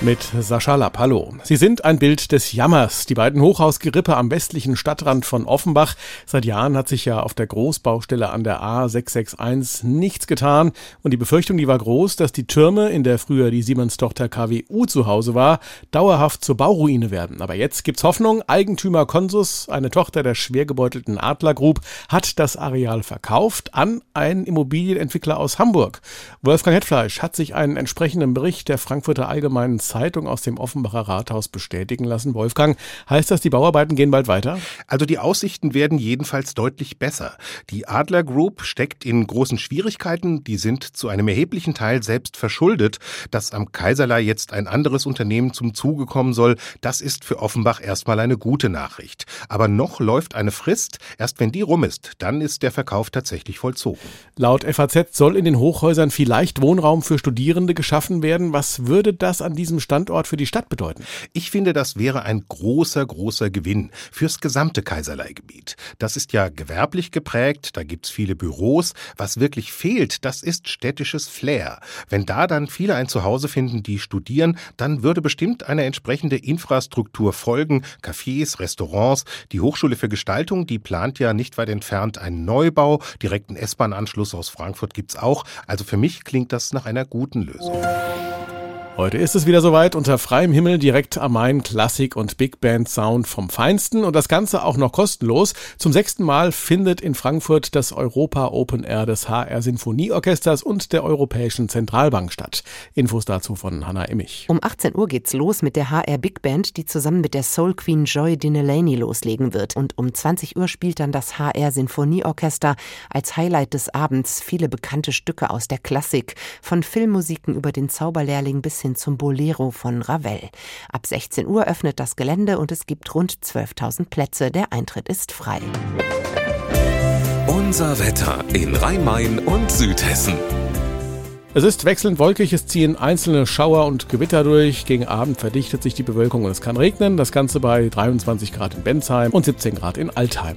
mit Sascha Lapp. Hallo. Sie sind ein Bild des Jammers. Die beiden Hochhausgerippe am westlichen Stadtrand von Offenbach. Seit Jahren hat sich ja auf der Großbaustelle an der A661 nichts getan. Und die Befürchtung, die war groß, dass die Türme, in der früher die Siemens-Tochter KWU zu Hause war, dauerhaft zur Bauruine werden. Aber jetzt gibt's Hoffnung. Eigentümer Consus, eine Tochter der schwer gebeutelten Adler Group, hat das Areal verkauft an einen Immobilienentwickler aus Hamburg. Wolfgang Hetfleisch hat sich einen entsprechenden Bericht der Frankfurter Allgemeinen Zeitung aus dem Offenbacher Rathaus bestätigen lassen. Wolfgang, heißt das, die Bauarbeiten gehen bald weiter? Also die Aussichten werden jedenfalls deutlich besser. Die Adler Group steckt in großen Schwierigkeiten. Die sind zu einem erheblichen Teil selbst verschuldet. Dass am Kaiserlei jetzt ein anderes Unternehmen zum Zuge kommen soll, das ist für Offenbach erstmal eine gute Nachricht. Aber noch läuft eine Frist. Erst wenn die rum ist, dann ist der Verkauf tatsächlich vollzogen. Laut FAZ soll in den Hochhäusern vielleicht Wohnraum für Studierende geschaffen werden. Was würde das an diesem Standort für die Stadt bedeuten? Ich finde, das wäre ein großer, großer Gewinn fürs gesamte Kaiserleigebiet. Das ist ja gewerblich geprägt, da gibt's viele Büros. Was wirklich fehlt, das ist städtisches Flair. Wenn da dann viele ein Zuhause finden, die studieren, dann würde bestimmt eine entsprechende Infrastruktur folgen. Cafés, Restaurants. Die Hochschule für Gestaltung, die plant ja nicht weit entfernt einen Neubau. Direkten S-Bahn-Anschluss aus Frankfurt gibt's auch. Also für mich klingt das nach einer guten Lösung. Heute ist es wieder soweit unter freiem Himmel direkt am Main Klassik und Big Band Sound vom Feinsten und das Ganze auch noch kostenlos. Zum sechsten Mal findet in Frankfurt das Europa Open Air des HR Sinfonieorchesters und der Europäischen Zentralbank statt. Infos dazu von Hannah Immich. Um 18 Uhr geht's los mit der HR Big Band, die zusammen mit der Soul Queen Joy Dinelany loslegen wird und um 20 Uhr spielt dann das HR Sinfonieorchester als Highlight des Abends viele bekannte Stücke aus der Klassik, von Filmmusiken über den Zauberlehrling bis hin zum Bolero von Ravel. Ab 16 Uhr öffnet das Gelände und es gibt rund 12.000 Plätze. Der Eintritt ist frei. Unser Wetter in Rhein-Main und Südhessen. Es ist wechselnd wolkig, es ziehen einzelne Schauer und Gewitter durch. Gegen Abend verdichtet sich die Bewölkung und es kann regnen. Das Ganze bei 23 Grad in Bensheim und 17 Grad in Altheim.